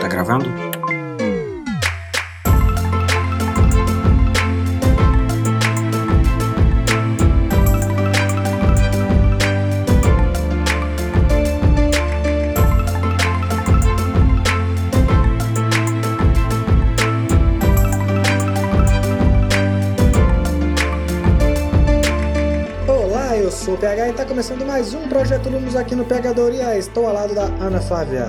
Tá gravando? O PH e está começando mais um Projeto Lumos aqui no Pegadoria. Estou ao lado da Ana Flávia.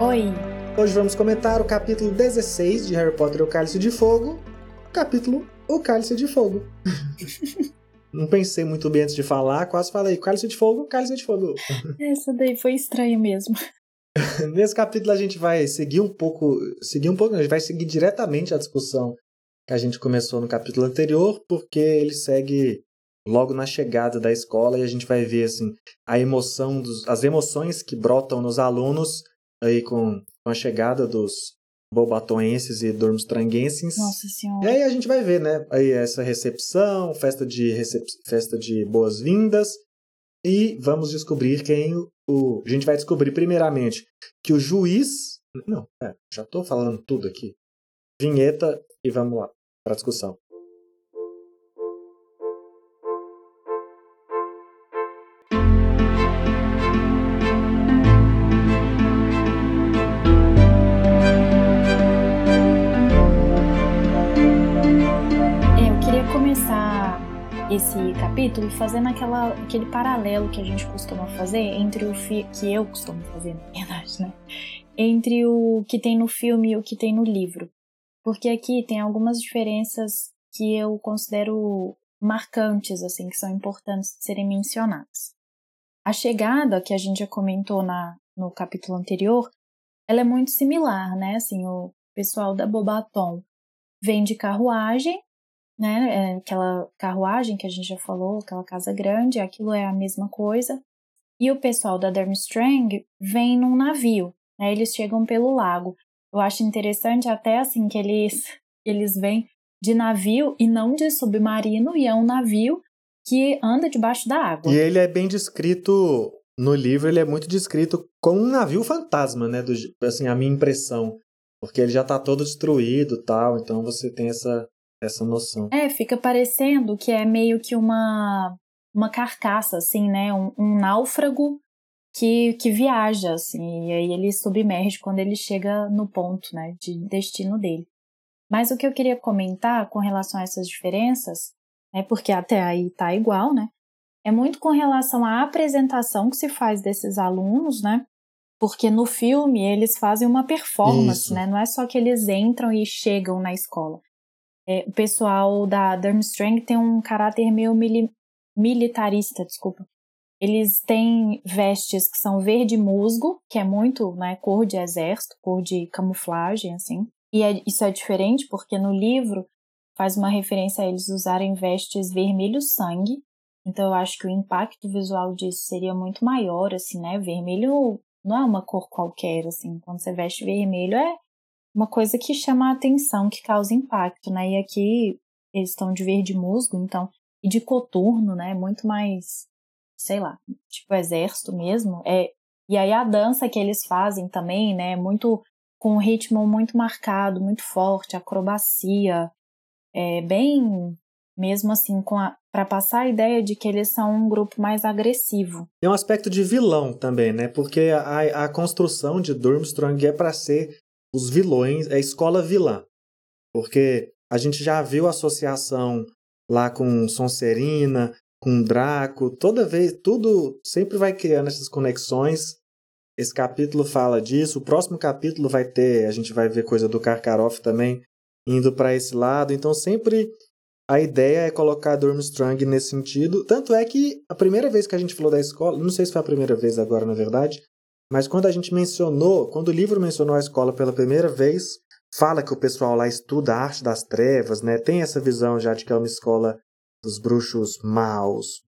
Oi. Hoje vamos comentar o capítulo 16 de Harry Potter e o Cálice de Fogo. Capítulo O Cálice de Fogo. Não pensei muito bem antes de falar, quase falei Cálice de Fogo, Cálice de Fogo. Essa daí foi estranha mesmo. Nesse capítulo a gente vai seguir um pouco, seguir um pouco, a gente vai seguir diretamente a discussão que a gente começou no capítulo anterior, porque ele segue logo na chegada da escola e a gente vai ver assim a emoção dos, as emoções que brotam nos alunos aí com, com a chegada dos bobatoenses e durmstranguenses. Nossa senhora. E aí a gente vai ver, né, aí essa recepção, festa de recep festa de boas-vindas e vamos descobrir quem o, a gente vai descobrir primeiramente que o juiz, não, é, já tô falando tudo aqui. Vinheta e vamos lá para a discussão. Capítulo fazendo aquela, aquele paralelo que a gente costuma fazer entre o fi que eu costumo fazer, na verdade, né? Entre o que tem no filme e o que tem no livro. Porque aqui tem algumas diferenças que eu considero marcantes, assim, que são importantes de serem mencionadas. A chegada, que a gente já comentou na, no capítulo anterior, ela é muito similar, né? Assim, o pessoal da Bobaton vem de carruagem né? É aquela carruagem que a gente já falou, aquela casa grande, aquilo é a mesma coisa. E o pessoal da Durmstrang vem num navio, né? Eles chegam pelo lago. Eu acho interessante até assim que eles eles vêm de navio e não de submarino, e é um navio que anda debaixo da água. E ele é bem descrito no livro, ele é muito descrito como um navio fantasma, né? Do, assim, a minha impressão. Porque ele já está todo destruído tal, então você tem essa, essa noção. É, fica parecendo que é meio que uma, uma carcaça, assim, né? Um, um náufrago que, que viaja, assim, e aí ele submerge quando ele chega no ponto, né, de destino dele. Mas o que eu queria comentar com relação a essas diferenças, é porque até aí tá igual, né? É muito com relação à apresentação que se faz desses alunos, né? Porque no filme eles fazem uma performance, Isso. né? Não é só que eles entram e chegam na escola. É, o pessoal da Durmstrang tem um caráter meio mili militarista, desculpa. Eles têm vestes que são verde musgo, que é muito, né, cor de exército, cor de camuflagem, assim. E é, isso é diferente porque no livro faz uma referência a eles usarem vestes vermelho sangue. Então eu acho que o impacto visual disso seria muito maior, assim, né? Vermelho não é uma cor qualquer, assim. Quando você veste vermelho é uma coisa que chama a atenção, que causa impacto, né? E aqui eles estão de verde musgo, então, e de coturno, né? Muito mais, sei lá, tipo exército mesmo. É, e aí a dança que eles fazem também, né? Muito com um ritmo muito marcado, muito forte, acrobacia, é bem mesmo assim para passar a ideia de que eles são um grupo mais agressivo. Tem um aspecto de vilão também, né? Porque a, a construção de Durmstrang é para ser os vilões, é a escola vilã. Porque a gente já viu a associação lá com Sonserina, com Draco, toda vez, tudo sempre vai criando essas conexões. Esse capítulo fala disso, o próximo capítulo vai ter, a gente vai ver coisa do Karkaroff também indo para esse lado, então sempre a ideia é colocar Durmstrang nesse sentido. Tanto é que a primeira vez que a gente falou da escola, não sei se foi a primeira vez agora na verdade, mas quando a gente mencionou, quando o livro mencionou a escola pela primeira vez, fala que o pessoal lá estuda a arte das trevas, né? Tem essa visão já de que é uma escola dos bruxos maus,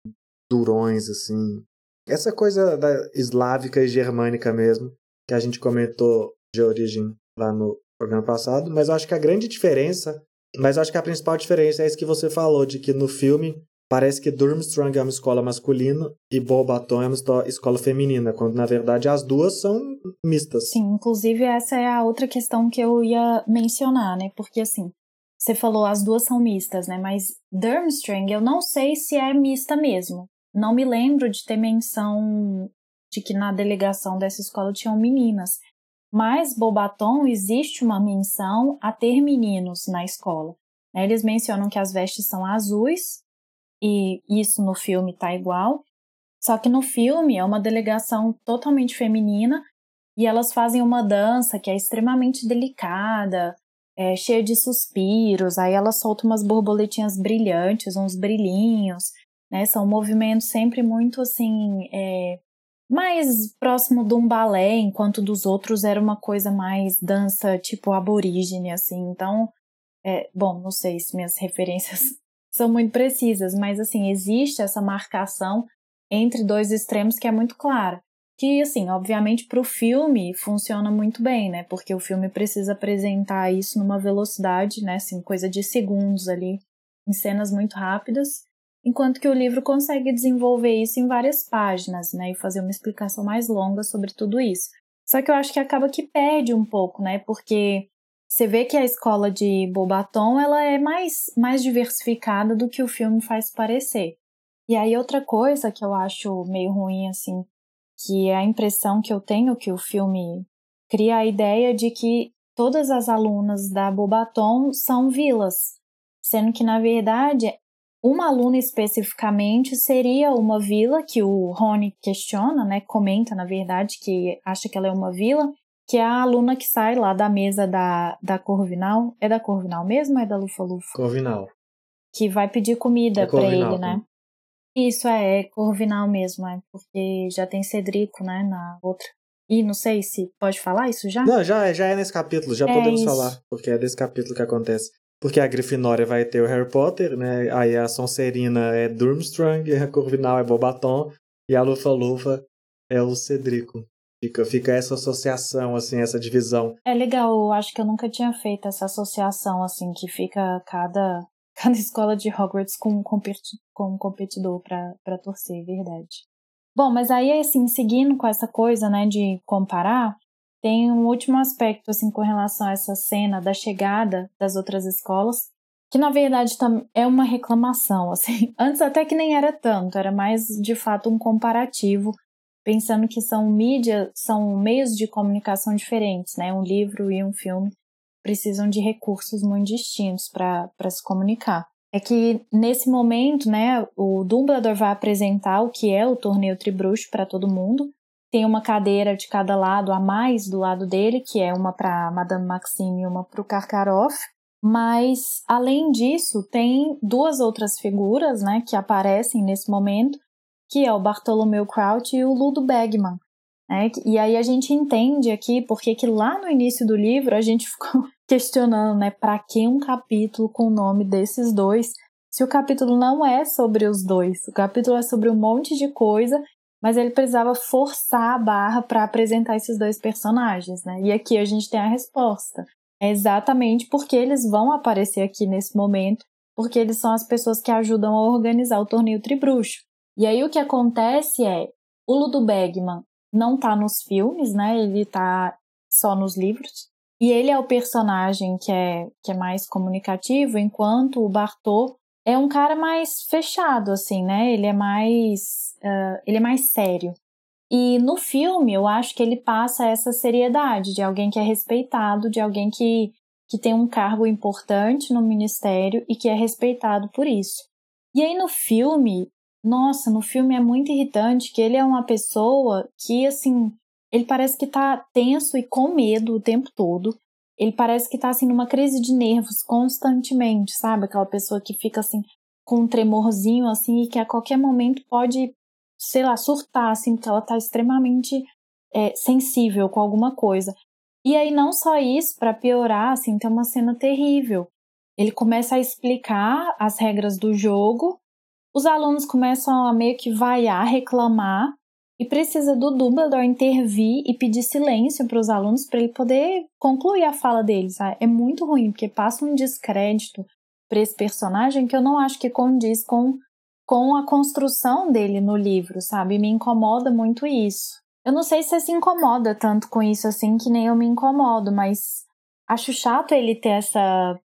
durões, assim. Essa coisa da eslávica e germânica mesmo, que a gente comentou de origem lá no programa passado, mas eu acho que a grande diferença, mas eu acho que a principal diferença é isso que você falou, de que no filme parece que Durmstrang é uma escola masculina e Beaubaton é uma escola feminina, quando na verdade as duas são mistas. Sim, inclusive essa é a outra questão que eu ia mencionar, né? Porque assim, você falou as duas são mistas, né? Mas Durmstrang eu não sei se é mista mesmo. Não me lembro de ter menção de que na delegação dessa escola tinham meninas. Mas Bobaton existe uma menção a ter meninos na escola. Né? Eles mencionam que as vestes são azuis, e isso no filme tá igual. Só que no filme é uma delegação totalmente feminina e elas fazem uma dança que é extremamente delicada, é, cheia de suspiros. Aí elas soltam umas borboletinhas brilhantes, uns brilhinhos, né? São movimentos sempre muito assim, é, mais próximo de um balé, enquanto dos outros era uma coisa mais dança tipo aborígene, assim. Então, é, bom, não sei se minhas referências são muito precisas, mas assim, existe essa marcação entre dois extremos que é muito clara. Que, assim, obviamente para o filme funciona muito bem, né? Porque o filme precisa apresentar isso numa velocidade, né? Assim, coisa de segundos ali, em cenas muito rápidas enquanto que o livro consegue desenvolver isso em várias páginas, né, e fazer uma explicação mais longa sobre tudo isso. Só que eu acho que acaba que perde um pouco, né, porque você vê que a escola de Bobaton ela é mais, mais diversificada do que o filme faz parecer. E aí outra coisa que eu acho meio ruim, assim, que é a impressão que eu tenho que o filme cria a ideia de que todas as alunas da Bobaton são vilas, sendo que na verdade uma aluna especificamente seria uma vila que o Rony questiona, né? Comenta, na verdade, que acha que ela é uma vila, que é a aluna que sai lá da mesa da, da Corvinal. É da Corvinal mesmo ou é da Lufa Lufa? Corvinal. Que vai pedir comida é para ele, né? Isso é, é Corvinal mesmo, é, porque já tem Cedrico, né, na outra. E não sei se pode falar isso já? Não, já, já é nesse capítulo, já é podemos isso. falar, porque é desse capítulo que acontece. Porque a Grifinória vai ter o Harry Potter, né? Aí a Sonserina é Durmstrang, a Corvinal é Bobaton e a Lufa-Lufa é o Cedrico. Fica, fica essa associação, assim, essa divisão. É legal, eu acho que eu nunca tinha feito essa associação, assim, que fica cada, cada escola de Hogwarts com um, competi com um competidor para torcer, verdade. Bom, mas aí, assim, seguindo com essa coisa, né, de comparar, tem um último aspecto assim com relação a essa cena da chegada das outras escolas, que na verdade é uma reclamação, assim. Antes até que nem era tanto, era mais de fato um comparativo, pensando que são mídia, são meios de comunicação diferentes, né? Um livro e um filme precisam de recursos muito distintos para se comunicar. É que nesse momento, né, o Dumbledore vai apresentar o que é o torneio Tribruxo para todo mundo, tem uma cadeira de cada lado a mais do lado dele, que é uma para Madame Maxime e uma para o Karkaroff. Mas, além disso, tem duas outras figuras né, que aparecem nesse momento, que é o Bartolomeu Crouch e o Ludo Bagman. Né? E aí a gente entende aqui porque que lá no início do livro a gente ficou questionando, né, para que um capítulo com o nome desses dois, se o capítulo não é sobre os dois, o capítulo é sobre um monte de coisa mas ele precisava forçar a barra para apresentar esses dois personagens, né? E aqui a gente tem a resposta. É exatamente porque eles vão aparecer aqui nesse momento, porque eles são as pessoas que ajudam a organizar o torneio Tribruxo. E aí o que acontece é, o Ludo Bagman não tá nos filmes, né? Ele tá só nos livros. E ele é o personagem que é, que é mais comunicativo, enquanto o Bartô é um cara mais fechado, assim, né? Ele é mais. Uh, ele é mais sério. E no filme, eu acho que ele passa essa seriedade de alguém que é respeitado, de alguém que, que tem um cargo importante no ministério e que é respeitado por isso. E aí no filme, nossa, no filme é muito irritante que ele é uma pessoa que, assim, ele parece que tá tenso e com medo o tempo todo ele parece que tá assim numa crise de nervos constantemente, sabe? Aquela pessoa que fica assim com um tremorzinho assim e que a qualquer momento pode, sei lá, surtar assim, porque ela tá extremamente é, sensível com alguma coisa. E aí não só isso, para piorar, assim, tem uma cena terrível. Ele começa a explicar as regras do jogo, os alunos começam a meio que vaiar, reclamar, e precisa do Dumbledore intervir e pedir silêncio para os alunos para ele poder concluir a fala deles. Sabe? É muito ruim, porque passa um descrédito para esse personagem que eu não acho que condiz com, com a construção dele no livro, sabe? Me incomoda muito isso. Eu não sei se você se incomoda tanto com isso assim que nem eu me incomodo, mas acho chato ele ter essa.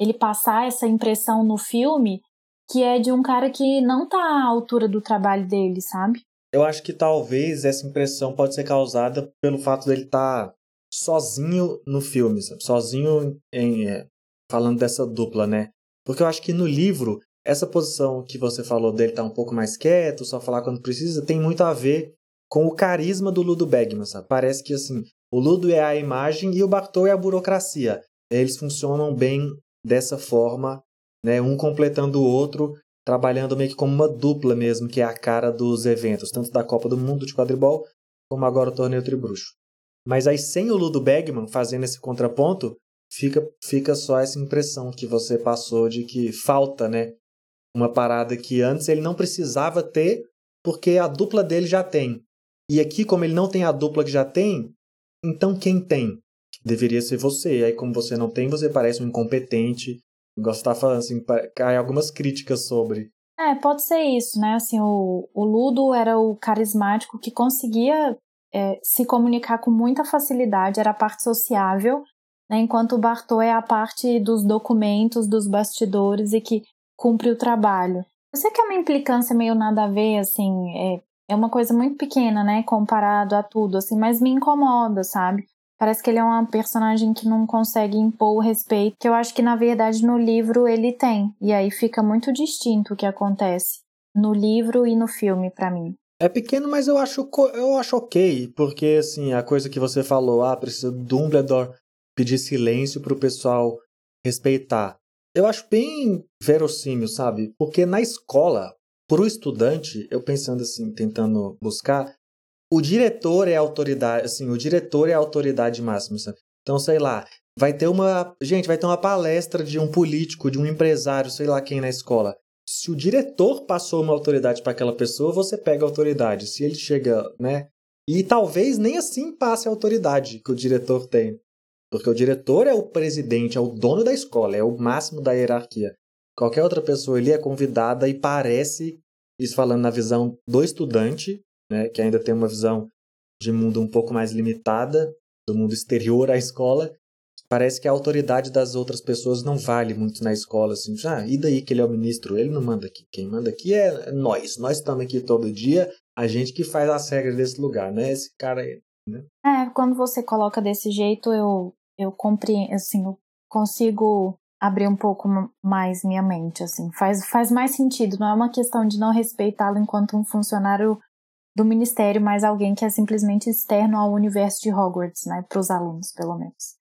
ele passar essa impressão no filme que é de um cara que não tá à altura do trabalho dele, sabe? Eu acho que talvez essa impressão pode ser causada pelo fato dele estar tá sozinho no filme, sabe? sozinho em, é, falando dessa dupla, né? Porque eu acho que no livro, essa posição que você falou dele tá um pouco mais quieto, só falar quando precisa, tem muito a ver com o carisma do Ludo Bagman, sabe? Parece que assim, o Ludo é a imagem e o Bartol é a burocracia. Eles funcionam bem dessa forma, né? Um completando o outro, trabalhando meio que como uma dupla mesmo, que é a cara dos eventos, tanto da Copa do Mundo de quadribol, como agora o torneio Tribruxo. Mas aí sem o Ludo Bagman fazendo esse contraponto, fica, fica só essa impressão que você passou de que falta, né? Uma parada que antes ele não precisava ter, porque a dupla dele já tem. E aqui, como ele não tem a dupla que já tem, então quem tem? Deveria ser você. Aí, como você não tem, você parece um incompetente. Gosto de falando assim, cai algumas críticas sobre. É, pode ser isso, né? Assim, o, o Ludo era o carismático que conseguia é, se comunicar com muita facilidade, era a parte sociável, né? enquanto o Bartô é a parte dos documentos, dos bastidores e que cumpre o trabalho. Eu sei que é uma implicância meio nada a ver, assim, é, é uma coisa muito pequena, né, comparado a tudo, assim, mas me incomoda, sabe? Parece que ele é uma personagem que não consegue impor o respeito, que eu acho que na verdade no livro ele tem. E aí fica muito distinto o que acontece no livro e no filme para mim. É pequeno, mas eu acho, eu acho ok, porque assim, a coisa que você falou, ah, precisa Dumbledore pedir silêncio pro pessoal respeitar. Eu acho bem verossímil, sabe? Porque na escola, pro estudante, eu pensando assim, tentando buscar, o diretor é a autoridade, assim, o diretor é a autoridade máxima, sabe? Então, sei lá, vai ter uma, gente, vai ter uma palestra de um político, de um empresário, sei lá quem na escola. Se o diretor passou uma autoridade para aquela pessoa, você pega a autoridade. Se ele chega, né? E talvez nem assim passe a autoridade que o diretor tem. Porque o diretor é o presidente, é o dono da escola, é o máximo da hierarquia. Qualquer outra pessoa ali é convidada e parece, isso falando na visão do estudante, né, que ainda tem uma visão de mundo um pouco mais limitada, do mundo exterior à escola, parece que a autoridade das outras pessoas não vale muito na escola, assim, ah, e daí que ele é o ministro? Ele não manda aqui, quem manda aqui é nós, nós estamos aqui todo dia, a gente que faz as regras desse lugar, né, esse cara aí, né? É, quando você coloca desse jeito, eu, eu compreendo, assim, eu consigo abrir um pouco mais minha mente, assim, faz, faz mais sentido, não é uma questão de não respeitá-lo enquanto um funcionário do ministério, mas alguém que é simplesmente externo ao universo de Hogwarts, né, para os alunos, pelo menos.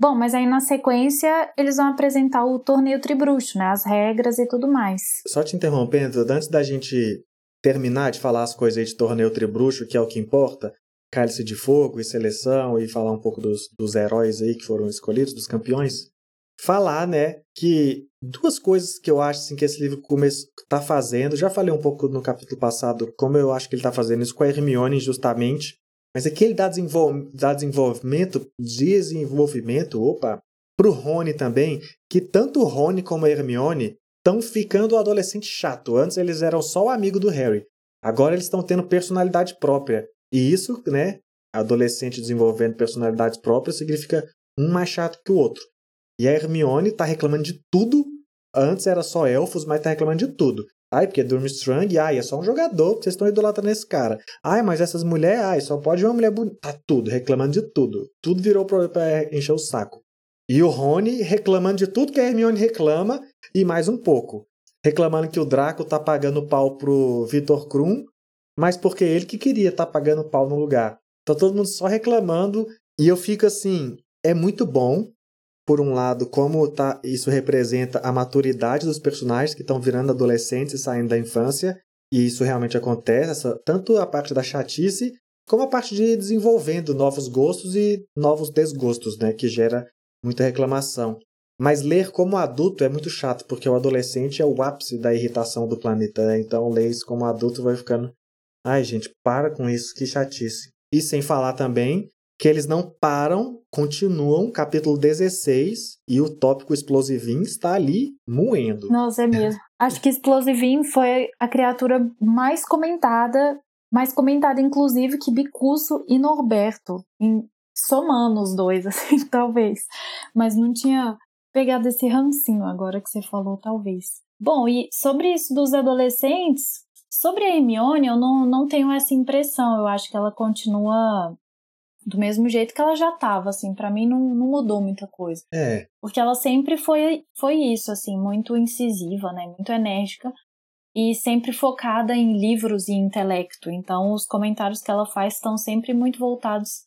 Bom, mas aí na sequência eles vão apresentar o torneio tribruxo, né? As regras e tudo mais. Só te interrompendo, antes da gente terminar de falar as coisas aí de torneio tribruxo, que é o que importa, cálice de fogo e seleção, e falar um pouco dos, dos heróis aí que foram escolhidos, dos campeões, falar, né, que duas coisas que eu acho assim, que esse livro está fazendo, já falei um pouco no capítulo passado como eu acho que ele está fazendo isso com a Hermione justamente, mas aqui ele dá, desenvol dá desenvolvimento, desenvolvimento, opa, pro Rony também, que tanto o Rony como a Hermione estão ficando um adolescente chato. Antes eles eram só o amigo do Harry. Agora eles estão tendo personalidade própria. E isso, né, adolescente desenvolvendo personalidades próprias significa um mais chato que o outro. E a Hermione tá reclamando de tudo. Antes era só elfos, mas tá reclamando de tudo. Ai, porque Durmstrang, ai, é só um jogador, vocês estão idolatrando esse cara. Ai, mas essas mulheres, ai, só pode uma mulher bonita. Tá tudo, reclamando de tudo. Tudo virou pra, pra encher o saco. E o Rony reclamando de tudo que a Hermione reclama e mais um pouco. Reclamando que o Draco tá pagando pau pro Vitor Krum, mas porque ele que queria tá pagando pau no lugar. Tá todo mundo só reclamando e eu fico assim, é muito bom por um lado, como tá, isso representa a maturidade dos personagens que estão virando adolescentes e saindo da infância, e isso realmente acontece, essa, tanto a parte da chatice, como a parte de desenvolvendo novos gostos e novos desgostos, né, que gera muita reclamação. Mas ler como adulto é muito chato, porque o adolescente é o ápice da irritação do planeta, né? então ler isso como adulto vai ficando. Ai, gente, para com isso, que chatice. E sem falar também que eles não param, continuam, capítulo 16, e o tópico explosivinho está ali moendo. Nossa, é mesmo. Acho que explosivinho foi a criatura mais comentada, mais comentada inclusive que Bicuço e Norberto, em, somando os dois, assim, talvez. Mas não tinha pegado esse rancinho agora que você falou, talvez. Bom, e sobre isso dos adolescentes, sobre a Hermione, eu não, não tenho essa impressão. Eu acho que ela continua do mesmo jeito que ela já estava, assim, para mim não, não mudou muita coisa. É. Porque ela sempre foi, foi isso, assim, muito incisiva, né, muito enérgica e sempre focada em livros e intelecto. Então, os comentários que ela faz estão sempre muito voltados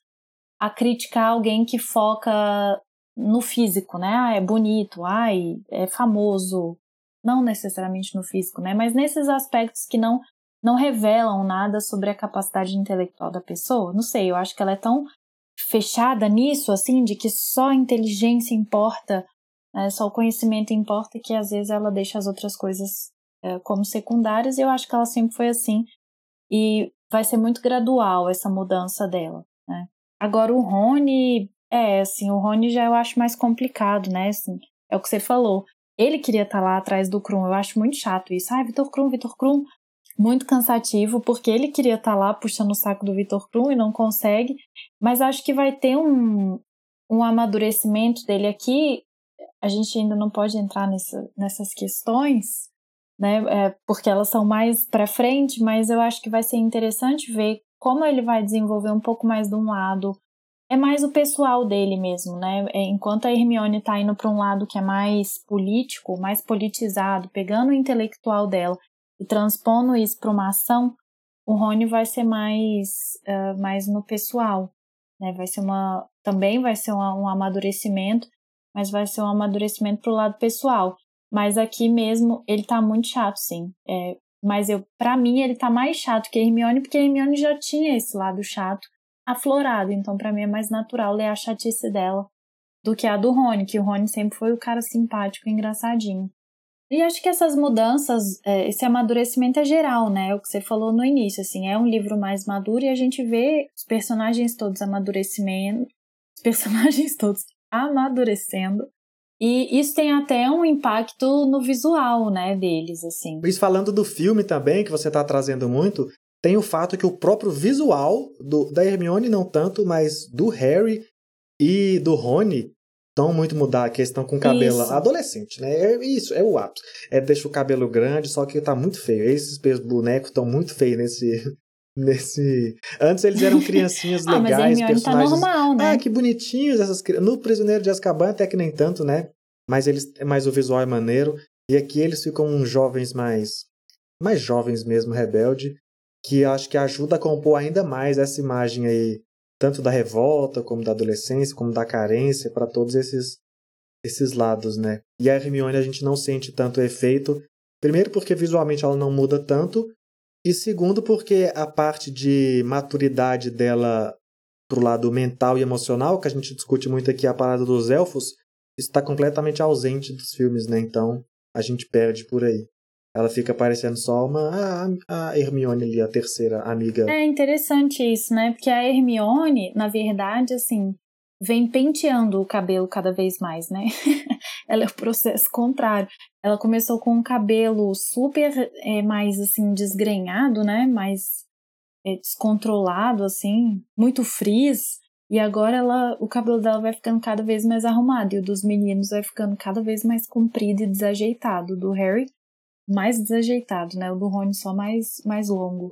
a criticar alguém que foca no físico, né? Ah, é bonito, ai, é famoso. Não necessariamente no físico, né? Mas nesses aspectos que não não revelam nada sobre a capacidade intelectual da pessoa. Não sei, eu acho que ela é tão fechada nisso, assim, de que só a inteligência importa, né, só o conhecimento importa, que às vezes ela deixa as outras coisas é, como secundárias, e eu acho que ela sempre foi assim. E vai ser muito gradual essa mudança dela, né? Agora o Rony, é, assim, o Rony já eu acho mais complicado, né? Assim, é o que você falou. Ele queria estar tá lá atrás do Krum, eu acho muito chato isso. Ah, Vitor Krum, Vitor Krum, muito cansativo, porque ele queria estar tá lá puxando o saco do Vitor Krum e não consegue, mas acho que vai ter um, um amadurecimento dele aqui. A gente ainda não pode entrar nessa, nessas questões, né, é, porque elas são mais para frente, mas eu acho que vai ser interessante ver como ele vai desenvolver um pouco mais de um lado. É mais o pessoal dele mesmo, né? É, enquanto a Hermione está indo para um lado que é mais político, mais politizado, pegando o intelectual dela e transpondo isso para uma ação, o Rony vai ser mais, uh, mais no pessoal, né? Vai ser uma, também vai ser um, amadurecimento, mas vai ser um amadurecimento para o lado pessoal. Mas aqui mesmo ele tá muito chato, sim. É, mas eu, para mim, ele tá mais chato que a Hermione, porque a Hermione já tinha esse lado chato aflorado. Então, para mim é mais natural ler a chatice dela do que a do Rony, que o Rony sempre foi o cara simpático e engraçadinho. E acho que essas mudanças, é, esse amadurecimento é geral, né? É o que você falou no início, assim, é um livro mais maduro e a gente vê os personagens todos amadurecimento, os personagens todos amadurecendo. E isso tem até um impacto no visual, né, deles, assim. Isso falando do filme também, que você está trazendo muito, tem o fato que o próprio visual do, da Hermione não tanto, mas do Harry e do Rony tão muito mudar a questão com cabelo isso. adolescente, né? É isso, é o ápice. É deixa o cabelo grande, só que tá muito feio. Esses bonecos estão muito feios nesse nesse Antes eles eram criancinhas legais, ah, mas tá personagens. Tá normal, né? Ah, que bonitinhos essas No Prisioneiro de Azkaban até que nem tanto, né? Mas eles mas o visual é maneiro e aqui eles ficam jovens mais mais jovens mesmo, rebelde, que acho que ajuda a compor ainda mais essa imagem aí tanto da revolta, como da adolescência, como da carência, para todos esses, esses lados, né? E a Hermione a gente não sente tanto efeito, primeiro porque visualmente ela não muda tanto, e segundo porque a parte de maturidade dela pro lado mental e emocional, que a gente discute muito aqui a parada dos elfos, está completamente ausente dos filmes, né? Então a gente perde por aí. Ela fica parecendo só uma a, Hermione ali, a terceira amiga. É interessante isso, né? Porque a Hermione, na verdade, assim, vem penteando o cabelo cada vez mais, né? Ela é o processo contrário. Ela começou com um cabelo super é, mais assim desgrenhado, né? Mais é, descontrolado, assim, muito frizz. E agora ela, o cabelo dela vai ficando cada vez mais arrumado e o dos meninos vai ficando cada vez mais comprido e desajeitado. Do Harry mais desajeitado, né? O do Rony só mais, mais longo.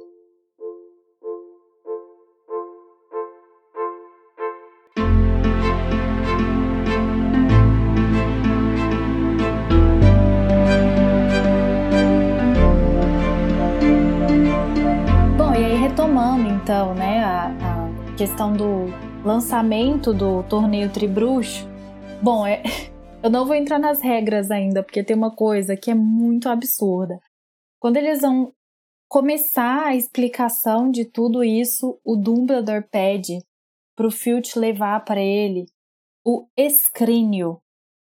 Bom, e aí retomando então, né, a, a questão do lançamento do torneio Tribruxo. Bom, é, eu não vou entrar nas regras ainda, porque tem uma coisa que é muito absurda. Quando eles vão começar a explicação de tudo isso, o Dumbledore pede pro Filch levar para ele o escrínio,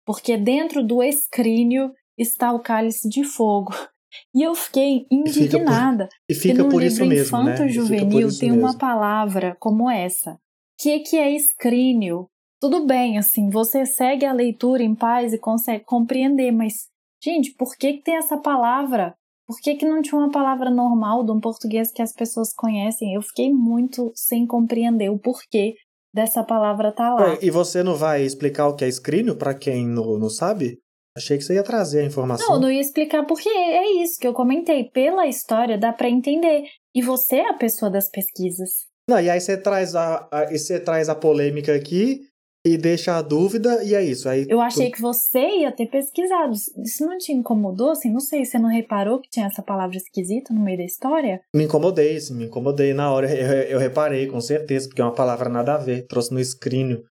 porque dentro do escrínio está o cálice de fogo. E eu fiquei indignada. E fica por, e fica por mesmo, Infanto né? Juvenil tem mesmo. uma palavra como essa, que, que é escrínio? Tudo bem, assim, você segue a leitura em paz e consegue compreender, mas, gente, por que, que tem essa palavra? Por que, que não tinha uma palavra normal de um português que as pessoas conhecem? Eu fiquei muito sem compreender o porquê dessa palavra tá lá. e você não vai explicar o que é escrínio para quem não, não sabe? Achei que você ia trazer a informação. Não, não ia explicar porque é isso que eu comentei. Pela história dá para entender. E você é a pessoa das pesquisas. Não, e aí você traz a, a, você traz a polêmica aqui e deixa a dúvida, e é isso. Aí eu achei tu... que você ia ter pesquisado. Isso não te incomodou? Assim, não sei, você não reparou que tinha essa palavra esquisita no meio da história? Me incomodei, sim, me incomodei na hora. Eu, eu reparei, com certeza, porque é uma palavra nada a ver. Trouxe no escrínio.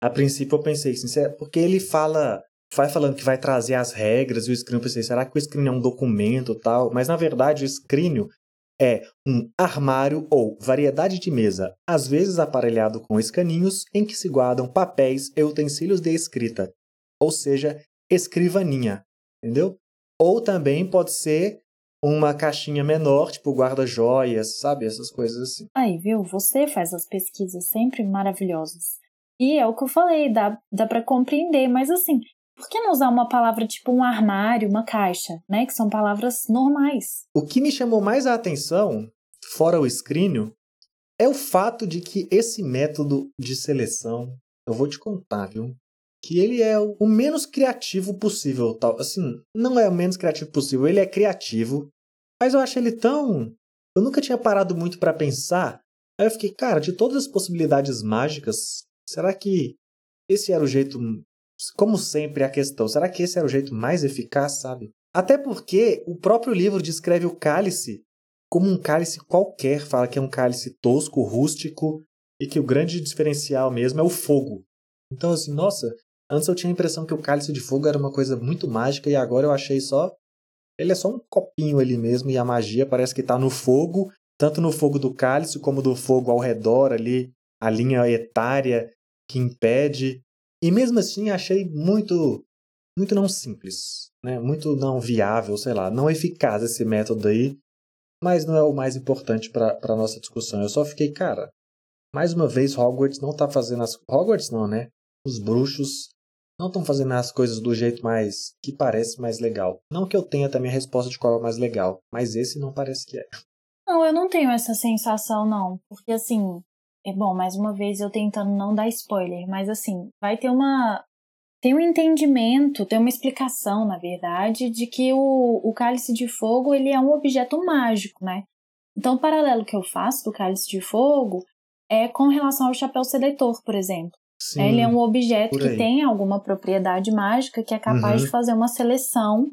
A princípio eu pensei assim, é porque ele fala vai falando que vai trazer as regras e o screen, eu pensei, será que o screen é um documento tal? Mas na verdade o screen é um armário ou variedade de mesa, às vezes aparelhado com escaninhos em que se guardam papéis e utensílios de escrita, ou seja, escrivaninha, entendeu? Ou também pode ser uma caixinha menor, tipo guarda-joias, sabe? Essas coisas assim. Aí, viu? Você faz as pesquisas sempre maravilhosas. E é o que eu falei, dá, dá para compreender, mas assim, por que não usar uma palavra tipo um armário, uma caixa, né? Que são palavras normais. O que me chamou mais a atenção, fora o escrínio, é o fato de que esse método de seleção, eu vou te contar, viu? Que ele é o menos criativo possível, tal. Assim, não é o menos criativo possível, ele é criativo, mas eu acho ele tão. Eu nunca tinha parado muito para pensar. Aí eu fiquei, cara, de todas as possibilidades mágicas, será que esse era o jeito como sempre, a questão: será que esse era o jeito mais eficaz, sabe? Até porque o próprio livro descreve o cálice como um cálice qualquer, fala que é um cálice tosco, rústico e que o grande diferencial mesmo é o fogo. Então, assim, nossa, antes eu tinha a impressão que o cálice de fogo era uma coisa muito mágica e agora eu achei só. Ele é só um copinho ali mesmo e a magia parece que está no fogo, tanto no fogo do cálice como do fogo ao redor ali, a linha etária que impede e mesmo assim achei muito muito não simples, né? Muito não viável, sei lá, não eficaz esse método aí, mas não é o mais importante para a nossa discussão. Eu só fiquei, cara, mais uma vez Hogwarts não tá fazendo as Hogwarts não, né? Os bruxos não estão fazendo as coisas do jeito mais que parece mais legal. Não que eu tenha também a resposta de qual é o mais legal, mas esse não parece que é. Não, eu não tenho essa sensação não, porque assim, é bom, mais uma vez eu tentando não dar spoiler, mas assim, vai ter uma. Tem um entendimento, tem uma explicação, na verdade, de que o, o cálice de fogo ele é um objeto mágico, né? Então, o paralelo que eu faço do cálice de fogo é com relação ao chapéu seletor, por exemplo. Sim, ele é um objeto que tem alguma propriedade mágica que é capaz uhum. de fazer uma seleção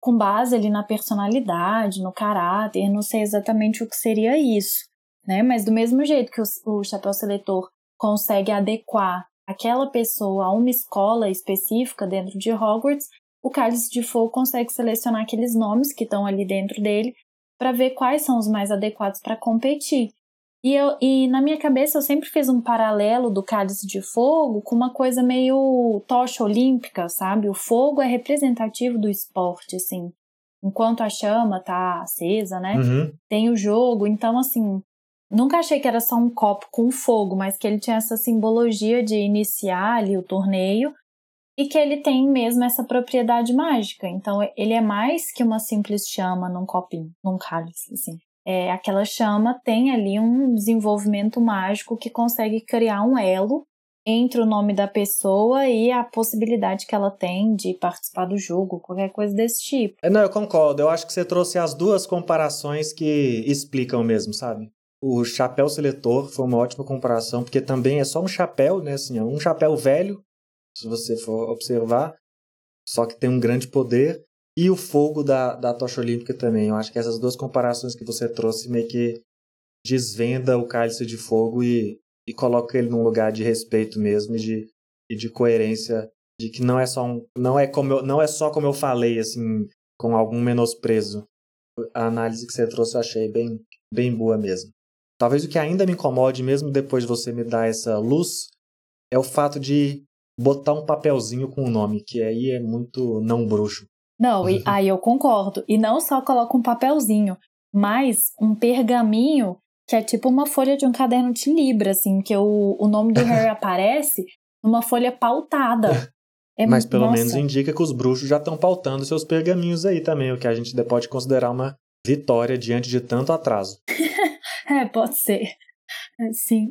com base ali na personalidade, no caráter, não sei exatamente o que seria isso né? Mas do mesmo jeito que o, o chapéu seletor consegue adequar aquela pessoa a uma escola específica dentro de Hogwarts, o Cálice de Fogo consegue selecionar aqueles nomes que estão ali dentro dele para ver quais são os mais adequados para competir. E, eu, e na minha cabeça eu sempre fiz um paralelo do Cálice de Fogo com uma coisa meio tocha olímpica, sabe? O fogo é representativo do esporte, assim. Enquanto a chama tá acesa, né? Uhum. Tem o jogo. Então, assim, Nunca achei que era só um copo com fogo, mas que ele tinha essa simbologia de iniciar ali o torneio e que ele tem mesmo essa propriedade mágica. Então ele é mais que uma simples chama num copinho, num cálice, assim. É, aquela chama tem ali um desenvolvimento mágico que consegue criar um elo entre o nome da pessoa e a possibilidade que ela tem de participar do jogo, qualquer coisa desse tipo. É, não, eu concordo. Eu acho que você trouxe as duas comparações que explicam mesmo, sabe? O chapéu seletor foi uma ótima comparação, porque também é só um chapéu, né? Assim, é um chapéu velho, se você for observar, só que tem um grande poder. E o fogo da, da tocha olímpica também. Eu acho que essas duas comparações que você trouxe meio que desvenda o cálice de fogo e, e coloca ele num lugar de respeito mesmo e de, e de coerência de que não é só um, não é como eu, não é só como eu falei assim com algum menosprezo a análise que você trouxe eu achei bem bem boa mesmo Talvez o que ainda me incomode, mesmo depois de você me dar essa luz, é o fato de botar um papelzinho com o nome, que aí é muito não bruxo. Não, e aí eu concordo. E não só coloca um papelzinho, mas um pergaminho que é tipo uma folha de um caderno de libra, assim, que o, o nome do Harry aparece numa folha pautada. É, Mas pelo nossa. menos indica que os bruxos já estão pautando seus pergaminhos aí também, o que a gente pode considerar uma vitória diante de tanto atraso. é, pode ser. É, sim.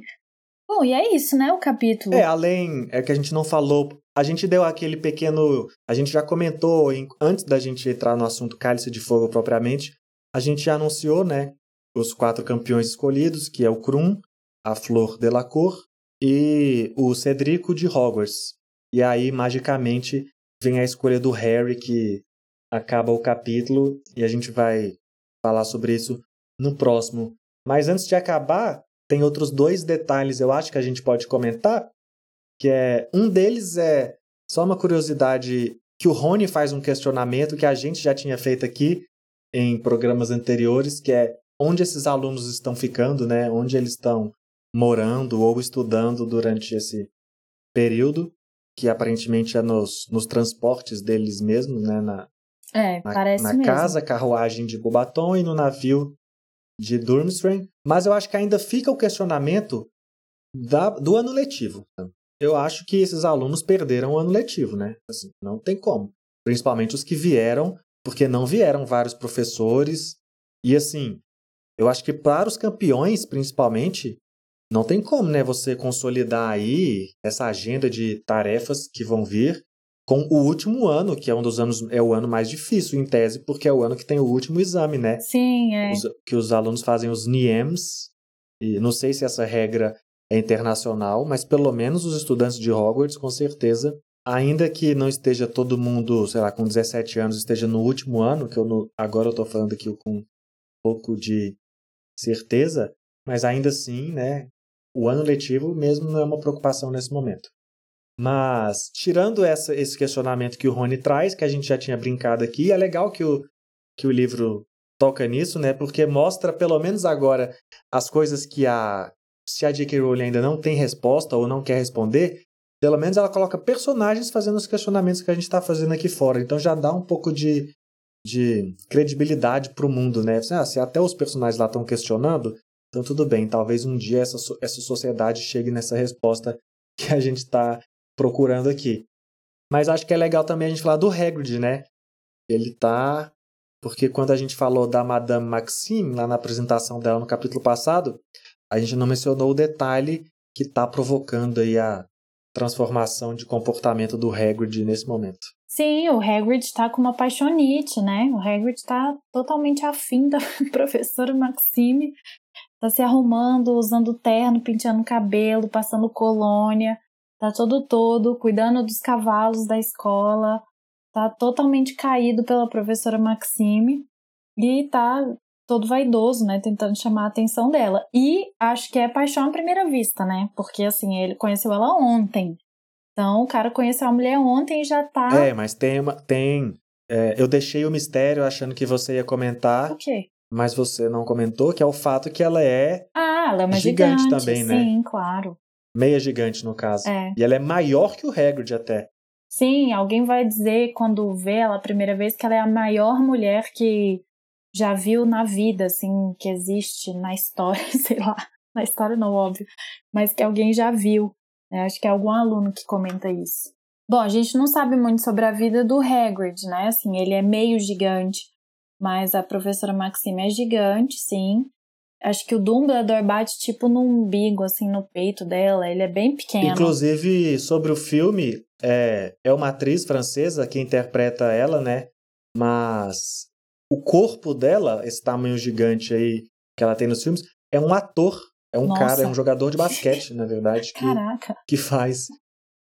Bom, e é isso, né, o capítulo. É, além, é que a gente não falou, a gente deu aquele pequeno, a gente já comentou, em, antes da gente entrar no assunto Cálice de Fogo propriamente, a gente já anunciou, né, os quatro campeões escolhidos, que é o Krum, a Flor Delacour e o Cedrico de Hogwarts. E aí, magicamente, vem a escolha do Harry, que acaba o capítulo, e a gente vai falar sobre isso no próximo. Mas antes de acabar, tem outros dois detalhes eu acho que a gente pode comentar, que é um deles é só uma curiosidade que o Rony faz um questionamento que a gente já tinha feito aqui em programas anteriores, que é onde esses alunos estão ficando, né? Onde eles estão morando ou estudando durante esse período que aparentemente é nos, nos transportes deles mesmos, né? Na, é, na, parece na mesmo. casa, carruagem de Bobaton e no navio de Durmstrang. Mas eu acho que ainda fica o questionamento da, do ano letivo. Eu acho que esses alunos perderam o ano letivo, né? Assim, não tem como. Principalmente os que vieram, porque não vieram vários professores. E assim, eu acho que para os campeões, principalmente, não tem como, né, você consolidar aí essa agenda de tarefas que vão vir com o último ano, que é um dos anos, é o ano mais difícil, em tese, porque é o ano que tem o último exame, né? Sim, é. Os, que os alunos fazem os NIEMs, e não sei se essa regra é internacional, mas pelo menos os estudantes de Hogwarts, com certeza, ainda que não esteja todo mundo, sei lá, com 17 anos, esteja no último ano, que eu agora eu tô falando aqui com um pouco de certeza, mas ainda assim, né, o ano letivo mesmo não é uma preocupação nesse momento. Mas, tirando essa, esse questionamento que o Rony traz, que a gente já tinha brincado aqui, é legal que o, que o livro toca nisso, né? Porque mostra, pelo menos agora, as coisas que a. Se a J.K. Rowling ainda não tem resposta ou não quer responder, pelo menos ela coloca personagens fazendo os questionamentos que a gente está fazendo aqui fora. Então já dá um pouco de, de credibilidade para o mundo, né? Ah, se até os personagens lá estão questionando, então, tudo bem, talvez um dia essa, essa sociedade chegue nessa resposta que a gente está procurando aqui. Mas acho que é legal também a gente falar do Hagrid, né? Ele tá. Porque quando a gente falou da Madame Maxime, lá na apresentação dela no capítulo passado, a gente não mencionou o detalhe que está provocando aí a transformação de comportamento do Hagrid nesse momento. Sim, o Hagrid está com uma paixonite, né? O Hagrid está totalmente afim da professora Maxime tá se arrumando, usando terno, penteando cabelo, passando colônia, tá todo todo, cuidando dos cavalos da escola, tá totalmente caído pela professora Maxime e tá todo vaidoso, né, tentando chamar a atenção dela. E acho que é paixão à primeira vista, né? Porque assim, ele conheceu ela ontem. Então, o cara conheceu a mulher ontem e já tá É, mas tem uma tem é, eu deixei o mistério achando que você ia comentar. O quê? mas você não comentou, que é o fato que ela é. Ah, ela é uma gigante, gigante também, né? Sim, claro. Meia gigante, no caso. É. E ela é maior que o Hagrid até. Sim, alguém vai dizer quando vê ela a primeira vez que ela é a maior mulher que já viu na vida, assim, que existe na história, sei lá. Na história não, óbvio. Mas que alguém já viu. Né? Acho que é algum aluno que comenta isso. Bom, a gente não sabe muito sobre a vida do Hagrid, né? Assim, ele é meio gigante. Mas a professora Maxime é gigante, sim. Acho que o Dumbledore bate tipo no umbigo, assim, no peito dela. Ele é bem pequeno. Inclusive, sobre o filme, é, é uma atriz francesa que interpreta ela, né? Mas o corpo dela, esse tamanho gigante aí que ela tem nos filmes, é um ator. É um Nossa. cara, é um jogador de basquete, na verdade, que, Caraca. que faz.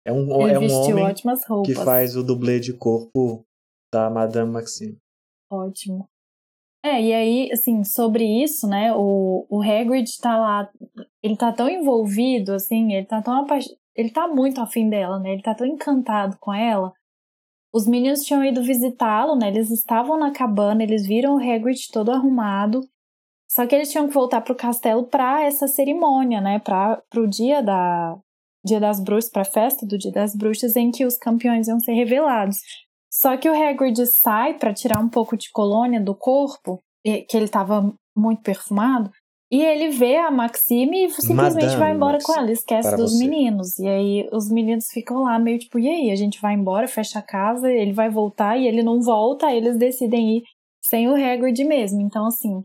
É um, Ele é um homem que faz o dublê de corpo da Madame Maxime. Ótimo. É, e aí, assim, sobre isso, né, o, o Hagrid tá lá, ele tá tão envolvido, assim, ele tá tão apaixonado, ele tá muito afim dela, né, ele tá tão encantado com ela. Os meninos tinham ido visitá-lo, né, eles estavam na cabana, eles viram o Hagrid todo arrumado, só que eles tinham que voltar pro castelo pra essa cerimônia, né, pra, pro dia da, dia das bruxas, pra festa do dia das bruxas, em que os campeões iam ser revelados. Só que o Hagrid sai para tirar um pouco de colônia do corpo, que ele estava muito perfumado, E ele vê a Maxime e simplesmente Madame vai embora Maxime, com ela, esquece dos você. meninos. E aí os meninos ficam lá meio tipo, e aí? A gente vai embora, fecha a casa, ele vai voltar e ele não volta, aí eles decidem ir sem o Hagrid mesmo. Então, assim,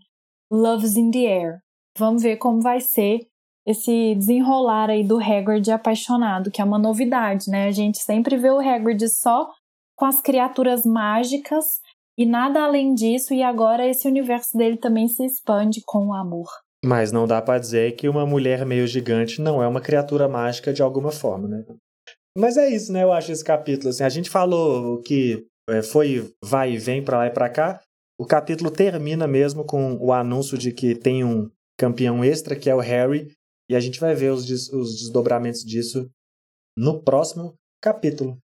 love's in the air. Vamos ver como vai ser esse desenrolar aí do Hagrid apaixonado, que é uma novidade, né? A gente sempre vê o Hagrid só com as criaturas mágicas e nada além disso, e agora esse universo dele também se expande com o amor. Mas não dá para dizer que uma mulher meio gigante não é uma criatura mágica de alguma forma, né? Mas é isso, né? Eu acho esse capítulo assim, a gente falou que é, foi vai e vem para lá e para cá. O capítulo termina mesmo com o anúncio de que tem um campeão extra, que é o Harry, e a gente vai ver os, os desdobramentos disso no próximo capítulo.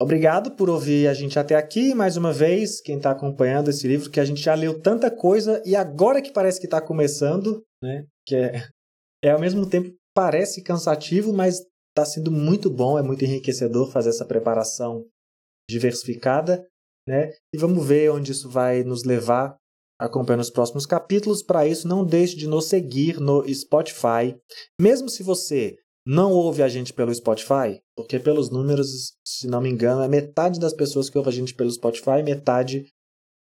Obrigado por ouvir a gente até aqui, mais uma vez, quem está acompanhando esse livro, que a gente já leu tanta coisa e agora que parece que está começando, né? Que é, é ao mesmo tempo parece cansativo, mas está sendo muito bom, é muito enriquecedor fazer essa preparação diversificada, né? E vamos ver onde isso vai nos levar acompanhando os próximos capítulos. Para isso, não deixe de nos seguir no Spotify. Mesmo se você não ouve a gente pelo Spotify, porque pelos números, se não me engano, é metade das pessoas que ouvem a gente pelo Spotify, metade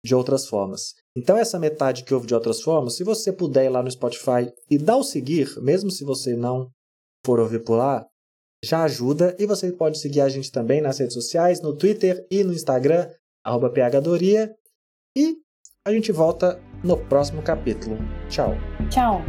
de outras formas. Então, essa metade que ouve de outras formas, se você puder ir lá no Spotify e dar o seguir, mesmo se você não for ouvir por lá, já ajuda. E você pode seguir a gente também nas redes sociais, no Twitter e no Instagram, phdoria. E a gente volta no próximo capítulo. Tchau. Tchau.